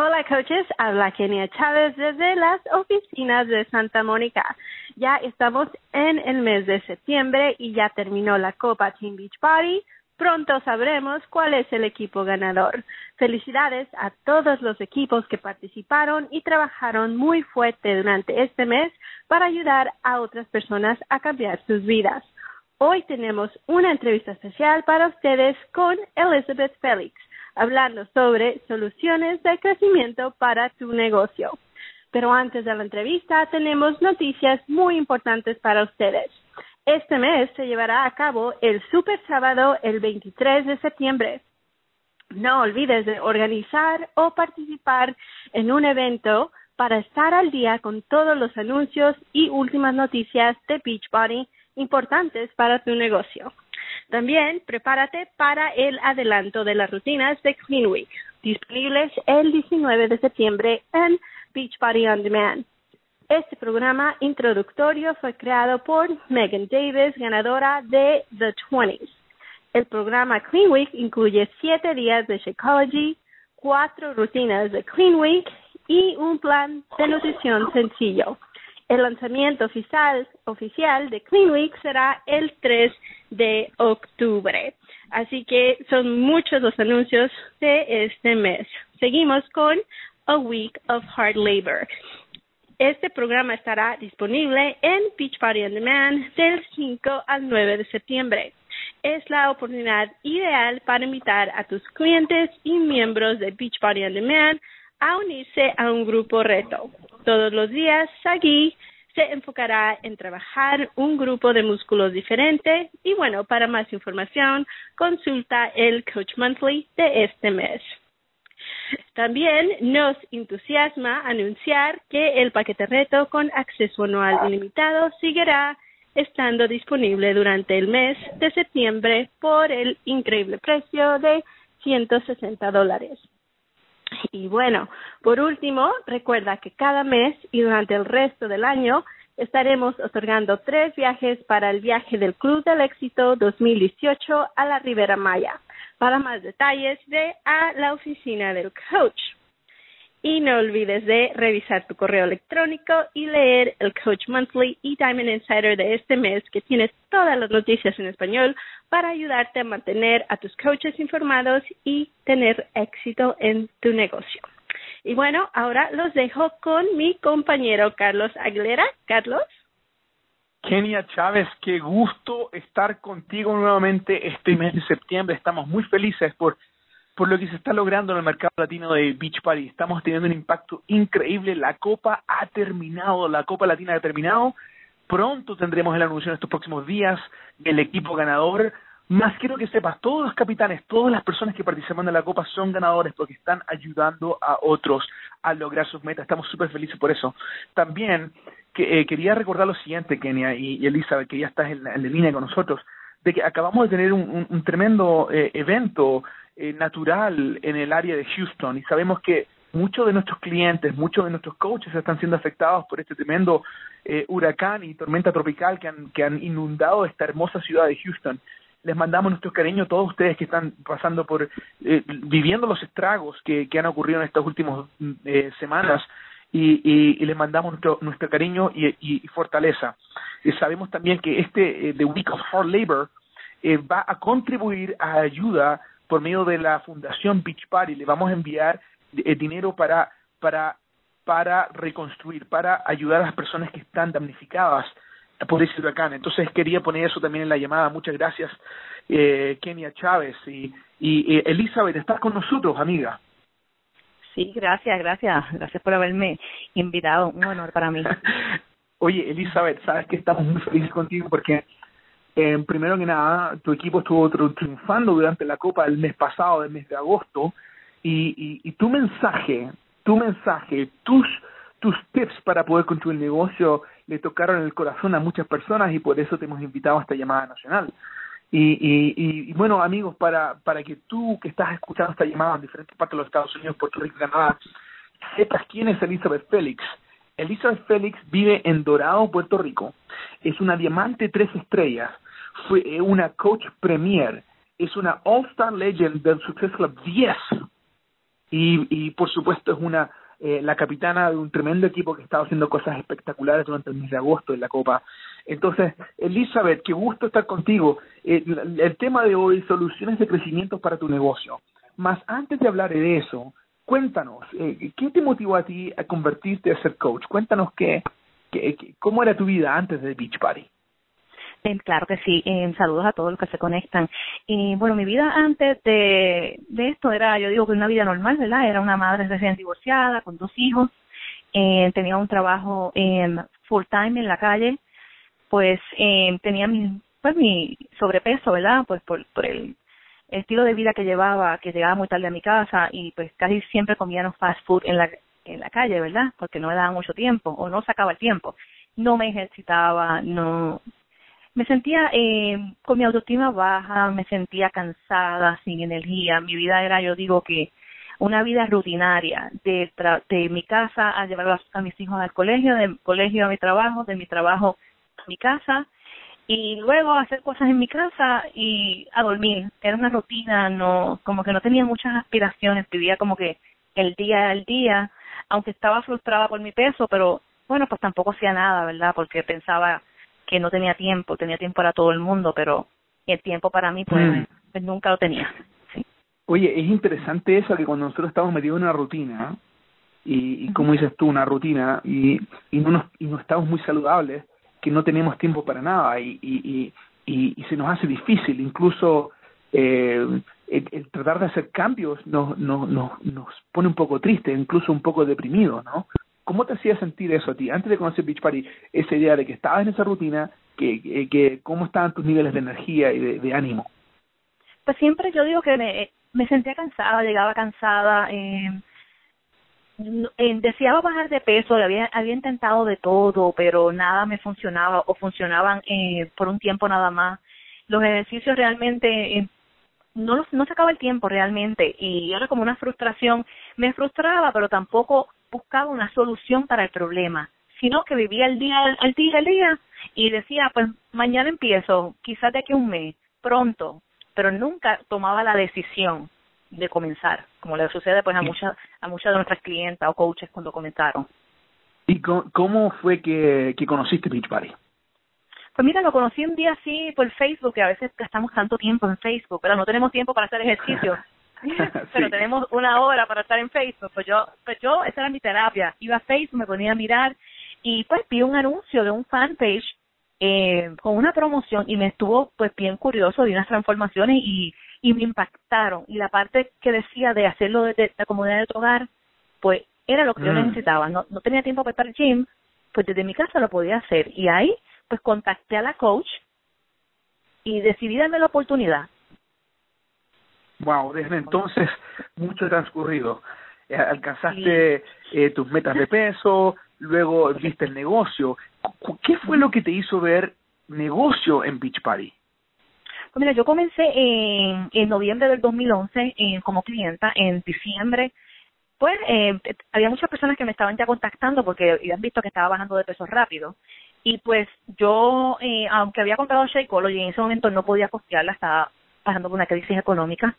Hola coaches, habla Kenia Chávez desde las oficinas de Santa Mónica. Ya estamos en el mes de septiembre y ya terminó la Copa Team Beach Party. Pronto sabremos cuál es el equipo ganador. Felicidades a todos los equipos que participaron y trabajaron muy fuerte durante este mes para ayudar a otras personas a cambiar sus vidas. Hoy tenemos una entrevista especial para ustedes con Elizabeth Félix hablando sobre soluciones de crecimiento para tu negocio. Pero antes de la entrevista tenemos noticias muy importantes para ustedes. Este mes se llevará a cabo el Super Sábado el 23 de septiembre. No olvides de organizar o participar en un evento para estar al día con todos los anuncios y últimas noticias de Beachbody importantes para tu negocio. También prepárate para el adelanto de las rutinas de Clean Week, disponibles el 19 de septiembre en Beachbody On Demand. Este programa introductorio fue creado por Megan Davis, ganadora de The 20s. El programa Clean Week incluye siete días de Shakeology, cuatro rutinas de Clean Week y un plan de nutrición sencillo. El lanzamiento oficial, oficial de Clean Week será el 3 de octubre. Así que son muchos los anuncios de este mes. Seguimos con A Week of Hard Labor. Este programa estará disponible en Beach Party on Demand del 5 al 9 de septiembre. Es la oportunidad ideal para invitar a tus clientes y miembros de Beach Party on Demand a unirse a un grupo reto. Todos los días aquí se enfocará en trabajar un grupo de músculos diferente y bueno, para más información, consulta el Coach Monthly de este mes. También nos entusiasma anunciar que el paquete reto con acceso anual ilimitado seguirá estando disponible durante el mes de septiembre por el increíble precio de 160 dólares. Y bueno, por último, recuerda que cada mes y durante el resto del año estaremos otorgando tres viajes para el viaje del Club del Éxito 2018 a la Ribera Maya. Para más detalles, ve a la oficina del coach. Y no olvides de revisar tu correo electrónico y leer el Coach Monthly y Diamond Insider de este mes que tiene todas las noticias en español para ayudarte a mantener a tus coaches informados y tener éxito en tu negocio. Y bueno, ahora los dejo con mi compañero Carlos Aguilera. Carlos. Kenia Chávez, qué gusto estar contigo nuevamente este mes de septiembre. Estamos muy felices por por lo que se está logrando en el mercado latino de Beach Party. Estamos teniendo un impacto increíble. La Copa ha terminado, la Copa Latina ha terminado. Pronto tendremos el anuncio en estos próximos días del equipo ganador. Más quiero que sepas, todos los capitanes, todas las personas que participan de la Copa son ganadores porque están ayudando a otros a lograr sus metas. Estamos súper felices por eso. También que, eh, quería recordar lo siguiente, Kenia y, Elizabeth, que ya estás en la, línea con nosotros, de que acabamos de tener un, tremendo eh, evento eh, natural en el área de Houston y sabemos que muchos de nuestros clientes, muchos de nuestros coaches están siendo afectados por este tremendo eh, huracán y tormenta tropical que han, que han inundado esta hermosa ciudad de Houston. Les mandamos nuestro cariño a todos ustedes que están pasando por, eh, viviendo los estragos que, que han ocurrido en estas últimas eh, semanas y, les mandamos nuestro, nuestro cariño y, fortaleza. Sabemos también que este The Week of Hard Labor va a contribuir a ayuda por medio de la Fundación Beach Party. Le vamos a enviar eh, dinero para, para, para reconstruir, para ayudar a las personas que están damnificadas por ese huracán. Entonces quería poner eso también en la llamada. Muchas gracias, eh, Kenia Chávez. Y, y Elizabeth, estás con nosotros, amiga. Sí, gracias, gracias. Gracias por haberme invitado. Un honor para mí. Oye, Elizabeth, sabes que estamos muy felices contigo porque eh, primero que nada, tu equipo estuvo triunfando durante la Copa del mes pasado, del mes de agosto, y, y, y tu mensaje, tu mensaje, tus tus tips para poder construir el negocio le tocaron el corazón a muchas personas y por eso te hemos invitado a esta llamada nacional. Y, y, y, bueno, amigos, para, para que tú que estás escuchando esta llamada en diferentes partes de los Estados Unidos, Puerto Rico, Canadá, sepas quién es Elizabeth Félix. Elizabeth Félix vive en Dorado, Puerto Rico. Es una diamante tres estrellas fue una coach premier, es una All-Star Legend del Success Club 10. y, y por supuesto es una eh, la capitana de un tremendo equipo que estado haciendo cosas espectaculares durante el mes de agosto en la Copa. Entonces, Elizabeth, qué gusto estar contigo. Eh, el tema de hoy, soluciones de crecimiento para tu negocio. Más antes de hablar de eso, cuéntanos, eh, ¿qué te motivó a ti a convertirte a ser coach? Cuéntanos qué, qué, cómo era tu vida antes de Beach Party. Eh, claro que sí. Eh, saludos a todos los que se conectan. Y bueno, mi vida antes de, de esto era, yo digo que una vida normal, ¿verdad? Era una madre recién divorciada, con dos hijos. Eh, tenía un trabajo en full time en la calle. Pues eh, tenía mi, pues mi sobrepeso, ¿verdad? Pues por, por el estilo de vida que llevaba, que llegaba muy tarde a mi casa y pues casi siempre comíamos fast food en la, en la calle, ¿verdad? Porque no me daba mucho tiempo o no sacaba el tiempo. No me ejercitaba, no, me sentía eh, con mi autoestima baja, me sentía cansada, sin energía. Mi vida era, yo digo que una vida rutinaria, de, de mi casa a llevar a, mis hijos al colegio, del colegio a mi trabajo, de mi trabajo a mi casa y luego hacer cosas en mi casa y a dormir. Era una rutina, no, como que no tenía muchas aspiraciones, vivía como que el día al día, aunque estaba frustrada por mi peso, pero bueno, pues tampoco hacía nada, ¿verdad? Porque pensaba que no tenía tiempo, tenía tiempo para todo el mundo, pero el tiempo para mí pues, mm. pues nunca lo tenía. Sí. Oye, es interesante eso que cuando nosotros estamos metidos en una rutina, y, y como dices tú, una rutina, y, y, no nos, y no estamos muy saludables, que no tenemos tiempo para nada y, y, y, y se nos hace difícil, incluso eh, el, tratar de hacer cambios nos, nos, nos, nos pone un poco triste, incluso un poco deprimido, ¿no? ¿Cómo te hacía sentir eso a ti antes de conocer Beach Party? Esa idea de que estabas en esa rutina, que, que, cómo estaban tus niveles de energía y de, ánimo. Pues siempre yo digo que me, me sentía cansada, llegaba cansada, eh, deseaba bajar de peso, había, había intentado de todo, pero nada me funcionaba o funcionaban eh, por un tiempo nada más. Los ejercicios realmente eh, no no sacaba el tiempo realmente y era como una frustración. Me frustraba, pero tampoco buscaba una solución para el problema, sino que vivía el día al día al día y decía, pues mañana empiezo, quizás de aquí a un mes, pronto, pero nunca tomaba la decisión de comenzar, como le sucede pues a muchas a muchas de nuestras clientas o coaches cuando comenzaron. ¿Y cómo fue que, que conociste Beach Party? Pues mira, lo conocí un día así por Facebook, que a veces gastamos tanto tiempo en Facebook, pero no tenemos tiempo para hacer ejercicio. pero tenemos una hora para estar en Facebook. Pues yo, pues yo, esa era mi terapia. Iba a Facebook, me ponía a mirar y pues vi un anuncio de un fanpage eh, con una promoción y me estuvo pues bien curioso de unas transformaciones y, y me impactaron. Y la parte que decía de hacerlo desde la comunidad de tu hogar, pues era lo que yo mm. necesitaba. No, no tenía tiempo para estar gym, pues desde mi casa lo podía hacer. Y ahí pues contacté a la coach y decidí darme la oportunidad. Wow, desde entonces mucho transcurrido. Eh, alcanzaste eh, tus metas de peso, luego viste el negocio. ¿Qué fue lo que te hizo ver negocio en Beach Party? Pues mira, yo comencé en, en noviembre del 2011 eh, como clienta, en diciembre pues eh, había muchas personas que me estaban ya contactando porque habían visto que estaba bajando de peso rápido y pues yo eh, aunque había comprado Shakeology en ese momento no podía costearla estaba pasando por una crisis económica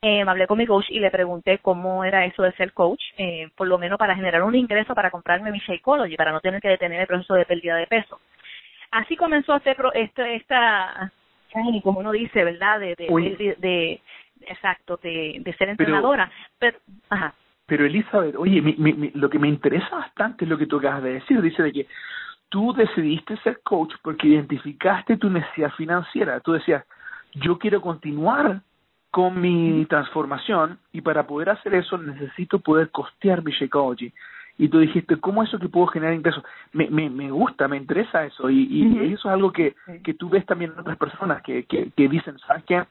eh, me hablé con mi coach y le pregunté cómo era eso de ser coach, eh, por lo menos para generar un ingreso para comprarme mi Shakeology, para no tener que detener el proceso de pérdida de peso. Así comenzó este, este esta, como uno dice, ¿verdad? De, de, de, exacto, de, de ser entrenadora. Pero, ajá. pero Elizabeth, oye, lo que me interesa bastante es lo que tú acabas de decir, dice de que tú decidiste ser coach porque identificaste tu necesidad financiera. Tú decías, yo quiero continuar con mi transformación y para poder hacer eso necesito poder costear mi Shakeology. Y tú dijiste, ¿cómo eso que puedo generar ingresos? Me, me, me gusta, me interesa eso y, y eso es algo que, que tú ves también en otras personas que, que, que dicen, ¿sabes qué?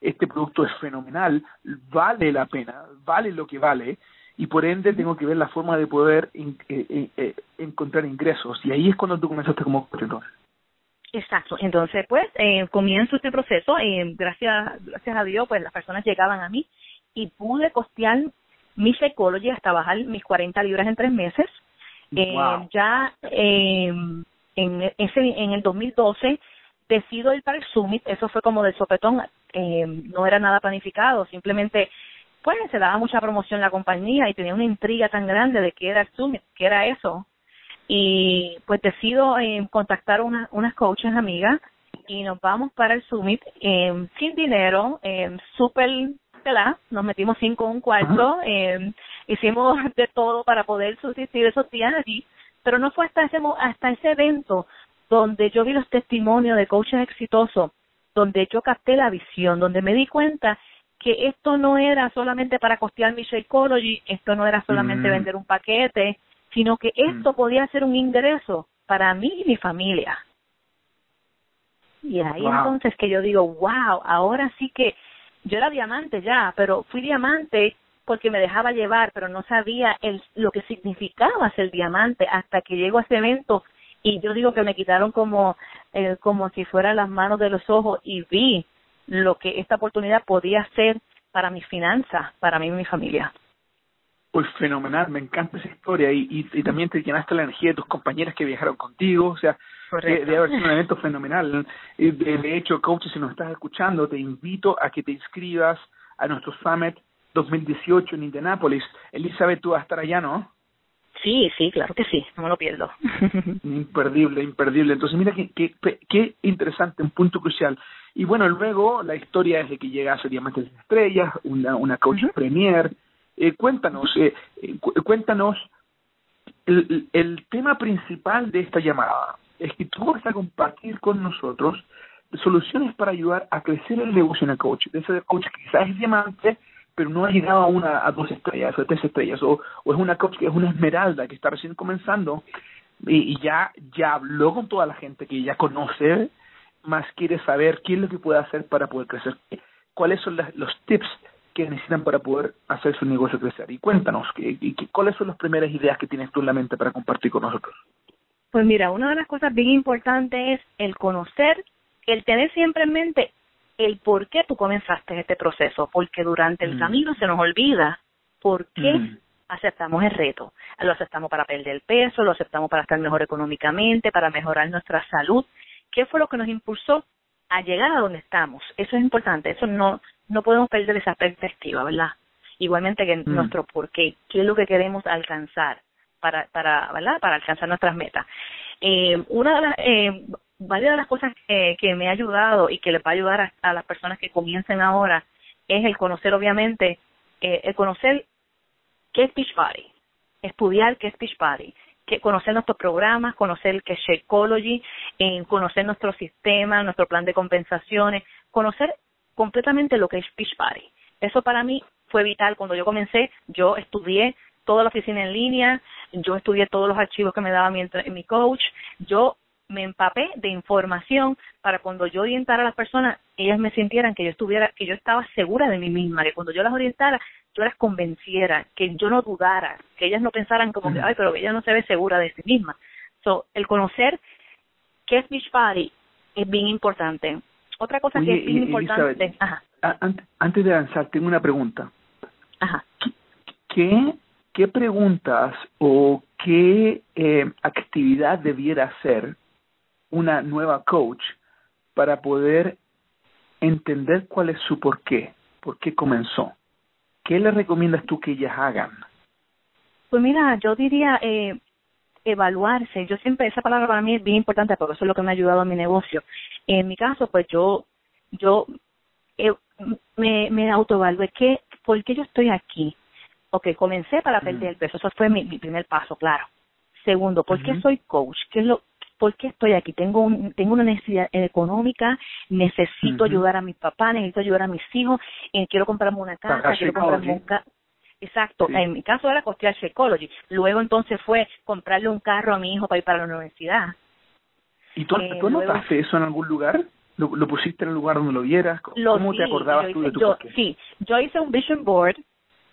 Este producto es fenomenal, vale la pena, vale lo que vale y por ende tengo que ver la forma de poder eh, eh, eh, encontrar ingresos. Y ahí es cuando tú comenzaste como coach Exacto. Entonces, pues, eh, comienzo este proceso. Eh, gracias, gracias a Dios, pues las personas llegaban a mí y pude costear mi Psychology hasta bajar mis 40 libras en tres meses. Eh, ya eh, en, ese, en el 2012 decido ir para el Summit. Eso fue como del sopetón. Eh, no era nada planificado. Simplemente pues se daba mucha promoción la compañía y tenía una intriga tan grande de qué era el Summit, qué era eso. Y pues decido eh, contactar una, unas coaches amigas y nos vamos para el Summit eh, sin dinero, eh, súper Nos metimos cinco en un cuarto, eh, hicimos de todo para poder subsistir esos días allí, pero no fue hasta ese, hasta ese evento donde yo vi los testimonios de coaches exitosos, donde yo capté la visión, donde me di cuenta que esto no era solamente para costear mi Shakeology, esto no era solamente mm. vender un paquete, sino que esto mm. podía ser un ingreso para mí y mi familia. Y ahí entonces que yo digo, wow, ahora sí que yo era diamante ya, pero fui diamante porque me dejaba llevar, pero no sabía el, lo que significaba ser diamante hasta que llego a ese evento y yo digo que me quitaron como eh, como si fueran las manos de los ojos y vi lo que esta oportunidad podía ser para mis finanzas, para mí y mi familia. Pues fenomenal, me encanta esa historia y, y, también te llenaste la energía de tus compañeras que viajaron contigo, o sea, de, haber sido un evento fenomenal. De, de hecho, coach, si nos estás escuchando, te invito a que te inscribas a nuestro Summit 2018 en Indianápolis. Elizabeth, tú vas a estar allá, ¿no? Sí, sí, claro que sí, no me lo pierdo. imperdible, imperdible. Entonces, mira qué, qué, qué interesante, un punto crucial. Y bueno, luego la historia es de que llega a Diamantes de Estrellas, una, una coach premier. Eh, cuéntanos, eh, cuéntanos el, tema principal de esta llamada. Es que tú vas a compartir con nosotros soluciones para ayudar a crecer el negocio en el coach. Ese coach quizás es diamante, pero no ha llegado a una a dos estrellas o a tres estrellas o, es una coach que es una esmeralda que está recién comenzando y, ya ya habló con toda la gente que ya conoce más quiere saber qué es lo que puede hacer para poder crecer cuáles son los tips que necesitan para poder hacer su negocio crecer y cuéntanos que, cuáles son las primeras ideas que tienes tú en la mente para compartir con nosotros pues mira una de las cosas bien importantes es el conocer el tener siempre en mente el por qué tú comenzaste este proceso, porque durante el mm. camino se nos olvida por qué mm. aceptamos el reto. Lo aceptamos para perder peso, lo aceptamos para estar mejor económicamente, para mejorar nuestra salud. ¿Qué fue lo que nos impulsó a llegar a donde estamos? Eso es importante, eso no, no podemos perder esa perspectiva, ¿verdad? Igualmente que mm. nuestro por qué, qué es lo que queremos alcanzar para, para, ¿verdad? Para alcanzar nuestras metas. Eh, una de las, eh, varias de las cosas que, que me ha ayudado y que le va a ayudar a, las personas que comiencen ahora es el conocer, obviamente, eh, el conocer qué es Beachbody, estudiar qué es Beachbody, que conocer nuestros programas, conocer qué es Shakeology, eh, conocer nuestro sistema, nuestro plan de compensaciones, conocer completamente lo que es Beachbody. Eso para mí fue vital. Cuando yo comencé, yo estudié toda la oficina en línea, yo estudié todos los archivos que me daba mi, mi coach, yo me empapé de información para cuando yo orientara a las personas, ellas me sintieran que yo estuviera, que yo estaba segura de mí misma, que cuando yo las orientara, yo las convenciera, que yo no dudara, que ellas no pensaran como que, ay, pero ella no se ve segura de sí misma. So, el conocer qué es Beachbody es bien importante. Otra cosa que es bien importante. Ajá. Antes de avanzar, tengo una pregunta. Ajá. ¿Qué, qué preguntas o qué eh, actividad debiera hacer una nueva coach para poder entender cuál es su por qué, por qué comenzó. ¿Qué le recomiendas tú que ellas hagan? Pues mira, yo diría eh, evaluarse. Yo siempre, esa palabra para mí es bien importante porque eso es lo que me ha ayudado a mi negocio. En mi caso, pues yo, yo eh, me, me autoevalué. ¿Qué, ¿Por qué yo estoy aquí? Ok, comencé para perder el peso. Eso fue mi, mi primer paso, claro. Segundo, ¿por qué soy coach? ¿Qué es lo, ¿por qué estoy aquí? Tengo, un, tengo una necesidad económica, necesito ayudar a mi papá, necesito ayudar a mis hijos, eh, quiero comprarme una casa, quiero comprarme un carro. Exacto, en mi caso era costear Psychology. Luego entonces fue comprarle un carro a mi hijo para ir para la universidad. ¿Y tú, eh, ¿tú notaste eso en algún lugar? ¿Lo, pusiste en el lugar donde lo vieras? ¿Cómo te acordabas tú de tu yo, Sí, yo hice un vision board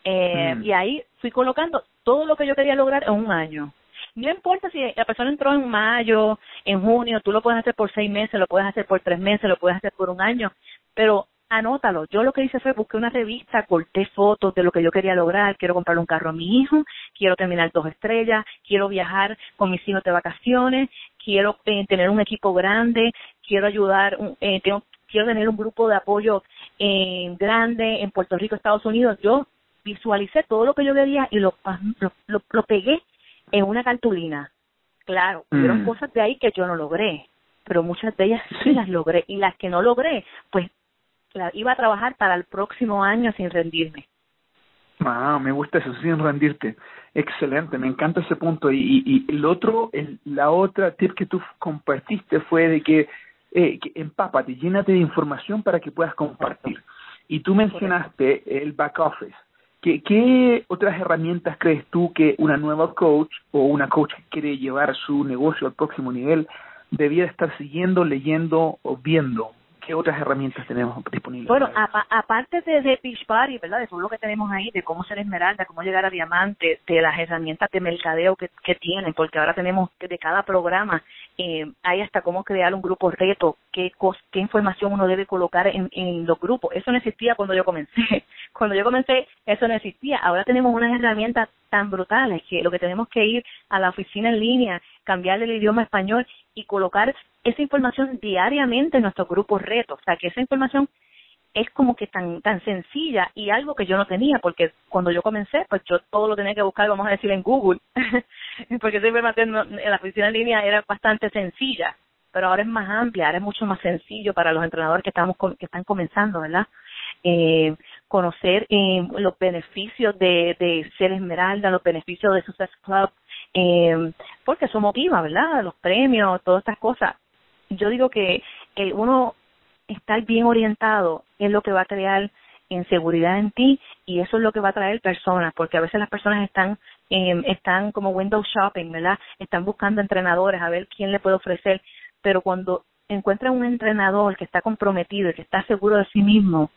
eh, mm. y ahí fui colocando todo lo que yo quería lograr en un año. No importa si la persona entró en mayo, en junio, tú lo puedes hacer por seis meses, lo puedes hacer por tres meses, lo puedes hacer por un año, pero anótalo. Yo lo que hice fue busqué una revista, corté fotos de lo que yo quería lograr. Quiero comprarle un carro a mi hijo, quiero terminar dos estrellas, quiero viajar con mis hijos de vacaciones, quiero eh, tener un equipo grande, quiero ayudar, eh, tengo, quiero tener un grupo de apoyo eh, grande en Puerto Rico, Estados Unidos. Yo visualicé todo lo que yo quería y lo, lo, lo, pegué en una cartulina. Claro, hubieron mm. cosas de ahí que yo no logré, pero muchas de ellas sí las logré y las que no logré, pues la, iba a trabajar para el próximo año sin rendirme. Ah, me gusta eso, sin rendirte. Excelente, me encanta ese punto. Y, y, el otro, el, la otra tip que tú compartiste fue de que, eh, que empápate, llénate de información para que puedas compartir. Y tú mencionaste el back office. ¿Qué, ¿Qué otras herramientas crees tú que una nueva coach o una coach que quiere llevar su negocio al próximo nivel debía estar siguiendo, leyendo o viendo? ¿Qué otras herramientas tenemos disponibles? Bueno, aparte de, de Pitch Party, ¿verdad? De todo lo que tenemos ahí, de cómo ser esmeralda, cómo llegar a diamante, de las herramientas de mercadeo que, que tienen, porque ahora tenemos que de cada programa eh, hay hasta cómo crear un grupo reto, qué, qué información uno debe colocar en, en los grupos. Eso no existía cuando yo comencé. Cuando yo comencé, eso no existía. Ahora tenemos unas herramientas tan brutales que lo que tenemos que ir a la oficina en línea, cambiar el idioma español y colocar esa información diariamente en nuestro grupo reto. O sea, que esa información es como que tan tan sencilla y algo que yo no tenía porque cuando yo comencé pues yo todo lo tenía que buscar vamos a decir en Google porque esa información en la oficina en línea era bastante sencilla pero ahora es más amplia ahora es mucho más sencillo para los entrenadores que estamos que están comenzando verdad eh, conocer eh, los beneficios de, de ser esmeralda los beneficios de Success Club eh, porque eso motiva verdad los premios todas estas cosas. Yo digo que eh, uno estar bien orientado es lo que va a crear inseguridad en ti y eso es lo que va a traer personas, porque a veces las personas están eh, están como window shopping, ¿verdad? Están buscando entrenadores a ver quién le puede ofrecer, pero cuando encuentran un entrenador que está comprometido y que está seguro de sí mismo,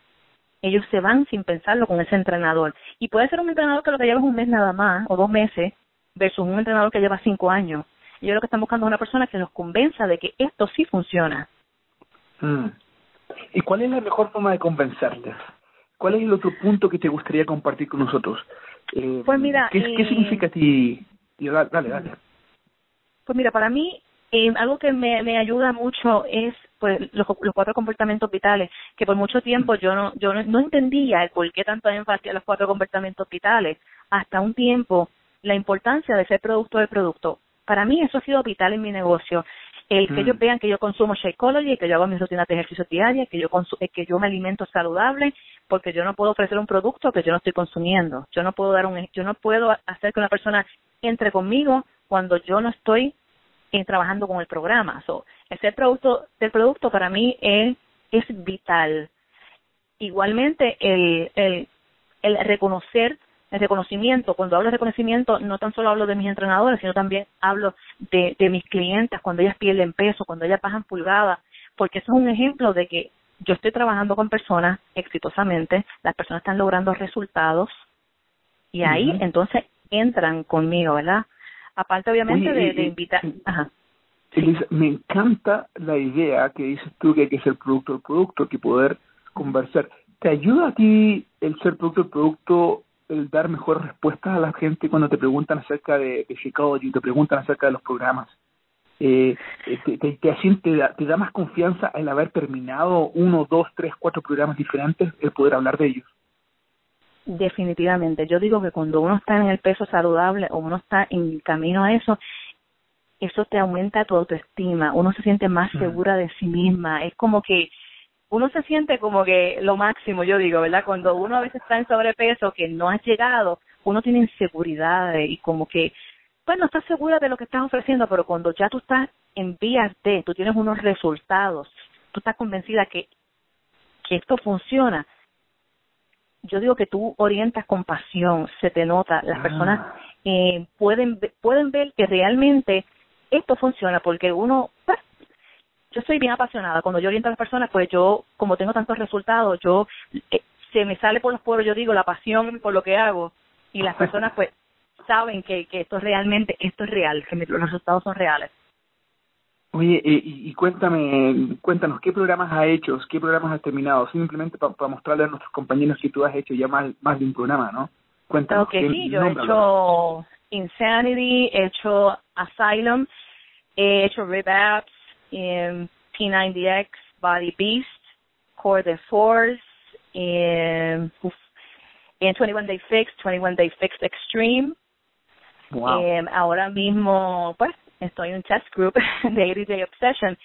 ellos se van sin pensarlo con ese entrenador. Y puede ser un entrenador que lo que lleva es un mes nada más o dos meses versus un entrenador que lleva cinco años. Yo lo que están buscando es una persona que los convenza de que esto sí funciona. Mm. ¿Y cuál es la mejor forma de convencerte? ¿Cuál es el otro punto que te gustaría compartir con nosotros? Eh, pues mira, ¿qué, ¿qué, eh, significa a ti? Dale, dale. Pues mira, para mí eh, algo que me, me ayuda mucho es pues los, los, cuatro comportamientos vitales, que por mucho tiempo yo no yo no, entendía el por qué tanto énfasis a los cuatro comportamientos vitales, hasta un tiempo la importancia de ser producto del producto. Para mí eso ha sido vital en mi negocio el que ellos mm. vean que yo consumo Shakeology, que yo hago mis rutinas de ejercicio diaria, que yo eh, que yo me alimento saludable, porque yo no puedo ofrecer un producto que yo no estoy consumiendo. Yo no puedo dar un yo no puedo hacer que una persona entre conmigo cuando yo no estoy eh, trabajando con el programa. So, ese producto del producto para mí es es vital. Igualmente el el el reconocer el reconocimiento, cuando hablo de reconocimiento, no tan solo hablo de mis entrenadores, sino también hablo de, de mis clientes, cuando ellas pierden peso, cuando ellas bajan pulgadas, porque eso es un ejemplo de que yo estoy trabajando con personas exitosamente, las personas están logrando resultados y ahí entonces entran conmigo, ¿verdad? Aparte obviamente de, de, invitar. Ajá. Elisa, me encanta la idea que dices tú que hay que ser producto del producto, que poder conversar. ¿Te ayuda a ti el ser producto del producto el dar mejores respuestas a la gente cuando te preguntan acerca de, de y te preguntan acerca de los programas. Eh, eh te, te, te, da, te da más confianza el haber terminado uno, dos, tres, cuatro programas diferentes, el poder hablar de ellos. Definitivamente. Yo digo que cuando uno está en el peso saludable o uno está en camino a eso, eso te aumenta tu autoestima, uno se siente más mm. segura de sí misma. Es como que uno se siente como que lo máximo, yo digo, ¿verdad? Cuando uno a veces está en sobrepeso, que no has llegado, uno tiene inseguridades y como que, pues no estás segura de lo que estás ofreciendo, pero cuando ya tú estás en vías de, tú tienes unos resultados, tú estás convencida que, que esto funciona, yo digo que tú orientas con pasión, se te nota, las ah. personas eh, pueden, pueden ver que realmente esto funciona porque uno, pues, yo soy bien apasionada. Cuando yo oriento a las personas, pues yo, como tengo tantos resultados, yo eh, se me sale por los poros, yo digo, la pasión por lo que hago. Y las personas, pues, saben que, que esto realmente, esto es real, que los resultados son reales. Oye, eh, y, y, cuéntame, cuéntanos, ¿qué programas has hecho? ¿Qué programas has terminado? Simplemente para mostrarle a nuestros compañeros que tú has hecho ya más, más de un programa, ¿no? Cuéntanos. Ok, sí, yo he hecho Insanity, he hecho Asylum, he hecho Apps, um, P90X, Body Beast, Core de Force, he en 21 Day Fix, 21 Day Fix Extreme. Wow. Eh, ahora mismo, pues, estoy en un test group de 80 Day Obsession,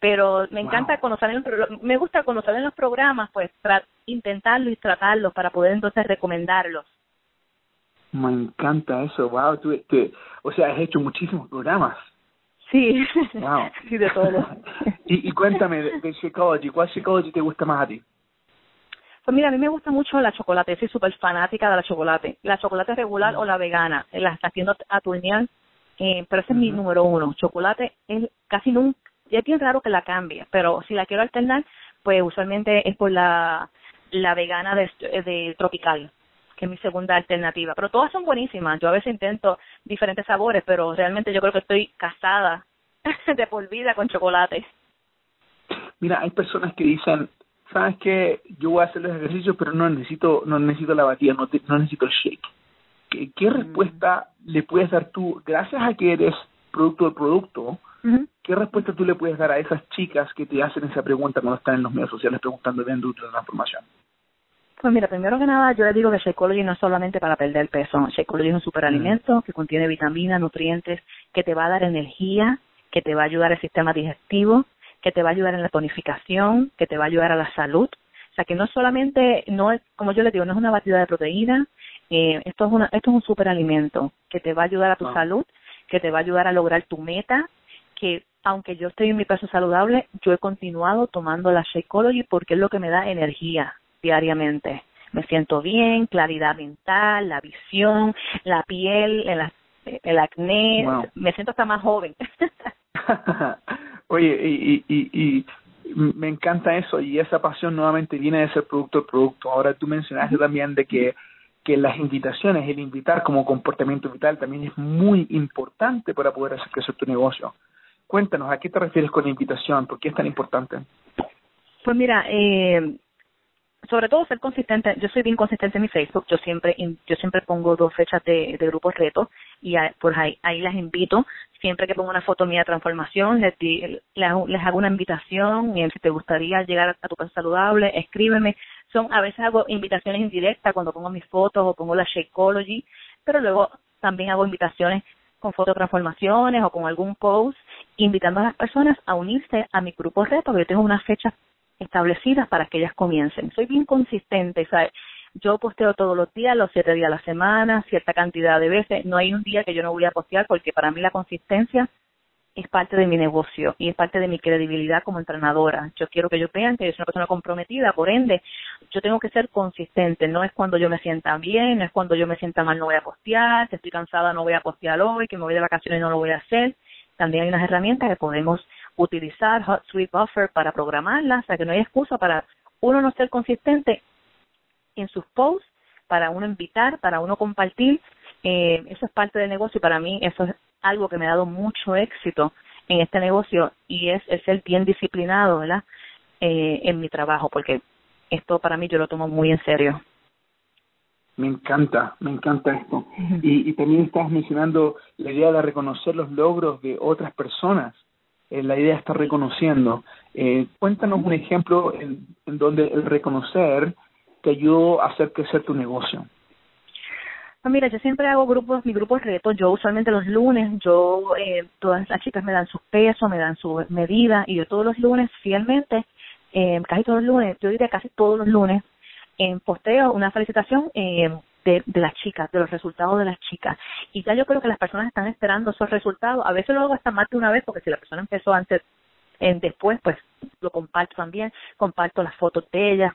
pero me encanta Wow. conocer, en el- me gusta conocer en los programas, pues, tra- intentarlo y tratarlos para poder entonces recomendarlos. Me encanta eso. Wow. Tú, tú- o sea, has hecho muchísimos programas. Sí, Wow. sí, de todo. y, y cuéntame de, de Shakeology. ¿Cuál Shakeology te gusta más a ti? Pues mira, a mí me gusta mucho la chocolate, soy súper fanática de la chocolate. La chocolate regular o la vegana, eh, la está haciendo a turnear, eh, pero ese es mi número uno. Chocolate es casi nunca, es bien raro que la cambie, pero si la quiero alternar, pues usualmente es por la, la vegana de, de tropical, que es mi segunda alternativa. Pero todas son buenísimas. Yo a veces intento diferentes sabores, pero realmente yo creo que estoy casada de por vida con chocolate. Mira, hay personas que dicen, ¿sabes qué? Yo voy a hacer los ejercicios, pero no necesito no necesito la batida, no, te- no necesito el shake. ¿Qué, qué respuesta le puedes dar tú, gracias a que eres producto del producto, qué respuesta tú le puedes dar a esas chicas que te hacen esa pregunta cuando están en los medios sociales preguntando de de transformación? Pues mira, primero que nada, yo les digo que Shakeology no es solamente para perder peso. Shakeology es un superalimento que contiene vitaminas, nutrientes, que te va a dar energía, que te va a ayudar al sistema digestivo, que te va a ayudar en la tonificación, que te va a ayudar a la salud. O sea, que no solamente, no es, como yo les digo, no es una batida de proteína, eh, esto es una, esto es un superalimento que te va a ayudar a tu salud, que te va a ayudar a lograr tu meta, que aunque yo estoy en mi peso saludable, yo he continuado tomando la Shakeology porque es lo que me da energía diariamente. Me siento bien, claridad mental, la visión, la piel, el, ac- el acné, Wow. me siento hasta más joven. Oye, y, y, y, y me encanta eso y esa pasión nuevamente viene de ser producto del producto. Ahora tú mencionaste también de que, que las invitaciones, el invitar como comportamiento vital también es muy importante para poder hacer crecer tu negocio. Cuéntanos, ¿a qué te refieres con invitación? ¿Por qué es tan importante? Pues mira, eh, sobre todo ser consistente. Yo soy bien consistente en mi Facebook. Yo siempre yo siempre pongo dos fechas de, de grupos retos y a- pues ahí, ahí las invito. Siempre que pongo una foto mía de transformación, les, les, les hago una invitación. Y si te gustaría llegar a tu peso saludable, escríbeme. Son a veces hago invitaciones indirectas cuando pongo mis fotos o pongo la Shakeology, pero luego también hago invitaciones con fotos de transformaciones o con algún post, invitando a las personas a unirse a mi grupo reto, porque yo tengo unas fechas establecidas para que ellas comiencen. Soy bien consistente, ¿sabes? Yo posteo todos los días, los siete días a la semana, cierta cantidad de veces. No hay un día que yo no voy a postear porque para mí la consistencia es parte de mi negocio y es parte de mi credibilidad como entrenadora. Yo quiero que ellos vean que yo soy una persona comprometida, por ende, yo tengo que ser consistente. No es cuando yo me sienta bien, no es cuando yo me sienta mal no voy a postear, si estoy cansada no voy a postear hoy, que me voy de vacaciones no lo voy a hacer. También hay unas herramientas que podemos utilizar, Hot Sweet Buffer, para programarlas, o sea que no hay excusa para uno no ser consistente en sus posts, para uno invitar, para uno compartir. Eh, eso es parte del negocio y para mí eso es algo que me ha dado mucho éxito en este negocio y es el ser bien disciplinado, ¿verdad? Eh, en mi trabajo, porque esto para mí yo lo tomo muy en serio. Me encanta, me encanta esto. Y, y también estás mencionando la idea de reconocer los logros de otras personas. Eh, la idea de estar reconociendo. Eh, cuéntanos un ejemplo en, en donde el reconocer te ayudó a hacer crecer tu negocio. Pues mira, yo siempre hago grupos, mi grupo es reto. Yo usualmente los lunes, yo, eh, todas las chicas me dan sus pesos, me dan su medida y yo todos los lunes fielmente, eh, casi todos los lunes, yo diría casi todos los lunes, en posteo una felicitación eh, de, de las chicas, de los resultados de las chicas. Y ya yo creo que las personas están esperando esos resultados. A veces lo hago hasta más de una vez porque si la persona empezó antes, en después, pues lo comparto también, comparto las fotos de ellas.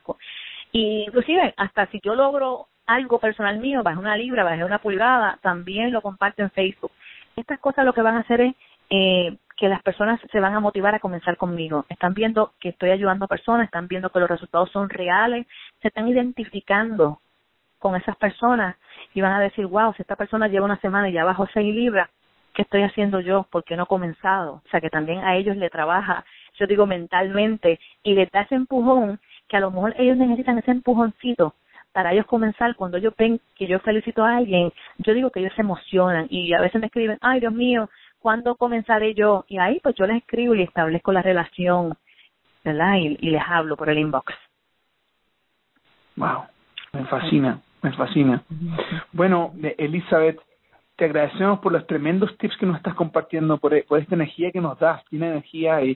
Y inclusive, hasta si yo logro algo personal mío, bajé una libra, bajé una pulgada, también lo comparto en Facebook. Estas cosas lo que van a hacer es eh, que las personas se van a motivar a comenzar conmigo. Están viendo que estoy ayudando a personas, están viendo que los resultados son reales, se están identificando con esas personas y van a decir, wow, si esta persona lleva una semana y ya bajó seis libras, ¿qué estoy haciendo yo? ¿Por qué no he comenzado? O sea, que también a ellos le trabaja, yo digo mentalmente, y les da ese empujón, que a lo mejor ellos necesitan ese empujoncito para ellos comenzar, cuando ellos ven que yo felicito a alguien, yo digo que ellos se emocionan y a veces me escriben, ay Dios mío, ¿cuándo comenzaré yo? Y ahí pues yo les escribo y establezco la relación, ¿verdad? Y, y les hablo por el inbox. Wow, me fascina, Me fascina. Bueno, Elizabeth, te agradecemos por los tremendos tips que nos estás compartiendo, por, por esta energía que nos das, tiene energía y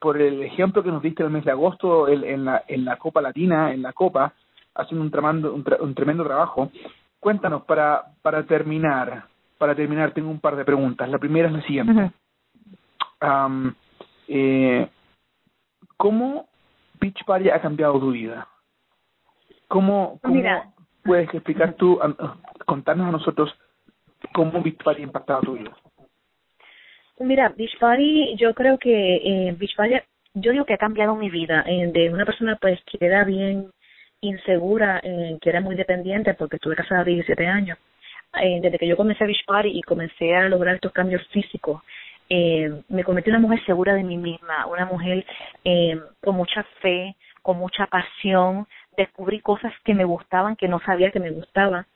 por el ejemplo que nos diste el mes de agosto en, la, en la Copa Latina, en la Copa, haciendo un tremendo, un, tremendo trabajo. Cuéntanos, para, para terminar, para terminar, tengo un par de preguntas. La primera es la siguiente. eh, ¿Cómo Beach Party ha cambiado tu vida? ¿Cómo, cómo puedes explicar tú, contarnos a nosotros cómo Beach Party ha impactado tu vida? Mira, Beach Party, yo creo que eh, Beach Party, yo digo que ha cambiado mi vida eh, de una persona pues que era bien insegura, eh, que era muy dependiente porque estuve casada 17 años. Eh, desde que yo comencé Beach Party y comencé a lograr estos cambios físicos, eh, me convertí en una mujer segura de mí misma, una mujer eh, con mucha fe, con mucha pasión, descubrí cosas que me gustaban, que no sabía que me gustaban,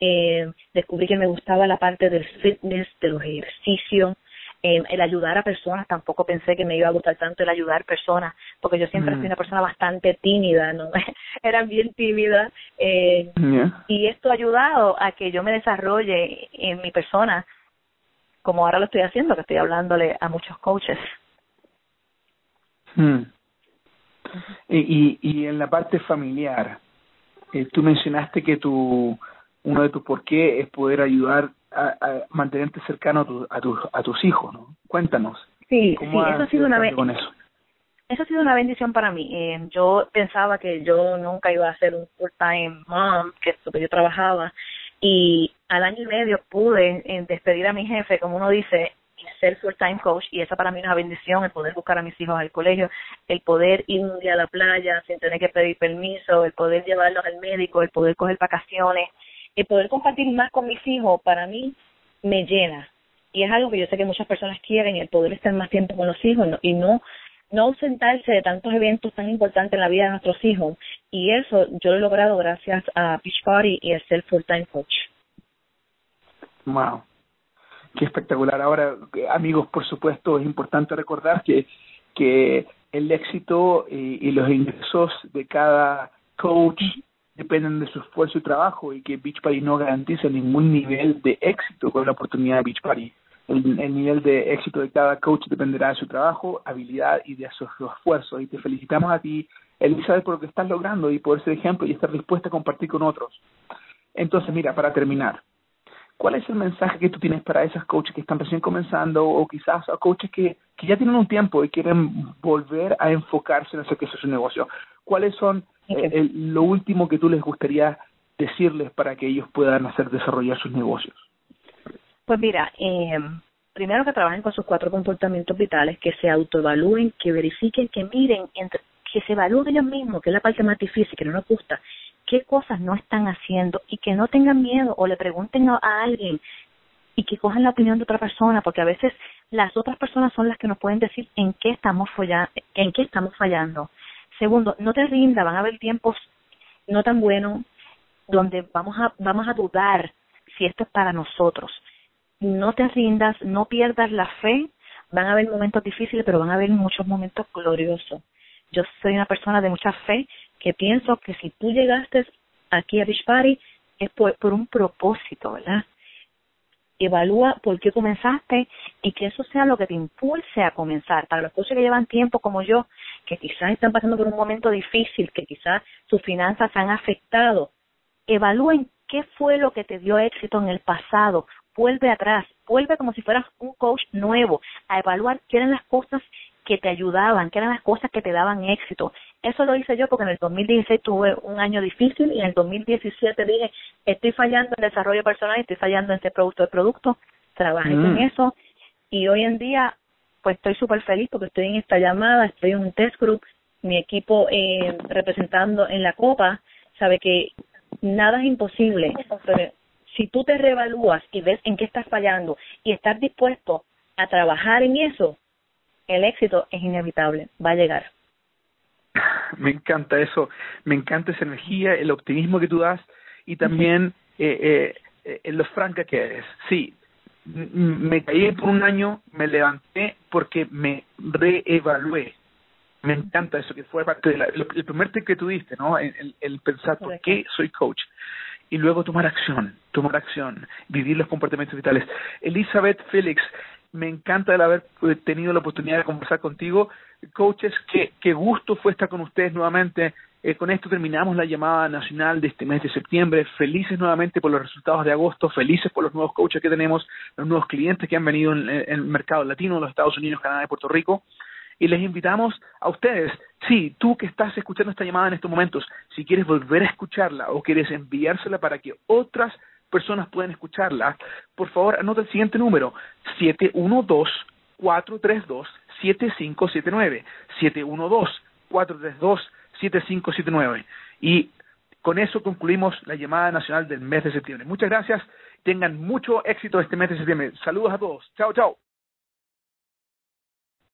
eh, descubrí que me gustaba la parte del fitness, de los ejercicios, eh, el ayudar a personas, tampoco pensé que me iba a gustar tanto el ayudar personas, porque yo siempre fui mm. una persona bastante tímida, ¿no? Era bien tímida, eh, y esto ha ayudado a que yo me desarrolle en mi persona, como ahora lo estoy haciendo, que estoy hablándole a muchos coaches. Mm. Y, y, y en la parte familiar, eh, tú mencionaste que tu uno de tus por qué es poder ayudar a, a mantenerte cercano a, tu, a, tus a tus hijos, ¿no? Cuéntanos. Sí, sí, eso ha sido una con eso? eso ha sido una bendición para mí. Eh, yo pensaba que yo nunca iba a ser un full-time mom, que es lo que yo trabajaba, y al año y medio pude eh, despedir a mi jefe, como uno dice, ser full-time coach, y esa para mí es una bendición, el poder buscar a mis hijos al colegio, el poder ir un día a la playa sin tener que pedir permiso, el poder llevarlos al médico, el poder coger vacaciones, el poder compartir más con mis hijos para mí me llena. Y es algo que yo sé que muchas personas quieren el poder estar más tiempo con los hijos y no no ausentarse de tantos eventos tan importantes en la vida de nuestros hijos. Y eso yo lo he logrado gracias a Beach Party y el ser full time coach. Wow qué espectacular ahora amigos por supuesto es importante recordar que que el éxito y, y los ingresos de cada coach dependen de su esfuerzo y trabajo y que Beach Party no garantiza ningún nivel de éxito con la oportunidad de Beach Party. El, el, nivel de éxito de cada coach dependerá de su trabajo, habilidad y de su, su esfuerzo. Y te felicitamos a ti, Elizabeth, por lo que estás logrando y por ser ejemplo y estar dispuesta a compartir con otros. Entonces, mira, para terminar, ¿cuál es el mensaje que tú tienes para esas coaches que están recién comenzando o quizás a coaches que, que ya tienen un tiempo y quieren volver a enfocarse en hacer que es su negocio? ¿Cuáles son eh, lo último que tú les gustaría decirles para que ellos puedan hacer desarrollar sus negocios? Pues mira, eh, primero que trabajen con sus cuatro comportamientos vitales, que se autoevalúen, que verifiquen, que miren, entre, que se evalúen ellos mismos, que es la parte más difícil, que no nos gusta, qué cosas no están haciendo y que no tengan miedo o le pregunten a, alguien y que cojan la opinión de otra persona, porque a veces las otras personas son las que nos pueden decir en qué estamos en qué estamos fallando. Segundo, no te rindas, van a haber tiempos no tan buenos donde vamos a, vamos a dudar si esto es para nosotros. No te rindas, no pierdas la fe, van a haber momentos difíciles, pero van a haber muchos momentos gloriosos. Yo soy una persona de mucha fe que pienso que si tú llegaste aquí a Beach Party es por, por un propósito, ¿verdad? evalúa por qué comenzaste y que eso sea lo que te impulse a comenzar. Para los coaches que llevan tiempo como yo, que quizás están pasando por un momento difícil, que quizás sus finanzas han afectado, evalúen qué fue lo que te dio éxito en el pasado. Vuelve atrás, vuelve como si fueras un coach nuevo a evaluar qué eran las cosas que te ayudaban, que eran las cosas que te daban éxito. Eso lo hice yo porque en el 2016 tuve un año difícil y en el 2017 dije, estoy fallando en desarrollo personal, estoy fallando en este producto de producto, trabajé con mm. eso y hoy en día pues estoy súper feliz porque estoy en esta llamada, estoy en un test group, mi equipo eh, representando en la copa, sabe que nada es imposible, pero si tú te reevalúas y ves en qué estás fallando y estás dispuesto a trabajar en eso, el éxito es inevitable, va a llegar. Me encanta eso, me encanta esa energía, el optimismo que tú das y también eh, eh, eh, lo franca que eres. Sí, me caí por un año, me levanté porque me reevalué. Me encanta eso, que fue parte del el primer tip que tú diste, ¿no? El, el pensar por qué soy coach. y luego tomar acción, tomar acción, vivir los comportamientos vitales. Elizabeth Félix, me encanta el haber tenido la oportunidad de conversar contigo. Coaches, qué, qué gusto fue estar con ustedes nuevamente. Eh, con esto terminamos la llamada nacional de este mes de septiembre. Felices nuevamente por los resultados de agosto, felices por los nuevos coaches que tenemos, los nuevos clientes que han venido en, el mercado latino, los Estados Unidos, Canadá y Puerto Rico y les invitamos a ustedes, sí, tú que estás escuchando esta llamada en estos momentos, si quieres volver a escucharla o quieres enviársela para que otras personas puedan escucharla, por favor anota el siguiente número, 712-432-7579, 712-432-7579. Y con eso concluimos la llamada nacional del mes de septiembre. Muchas gracias, tengan mucho éxito este mes de septiembre. Saludos a todos, chao, chao.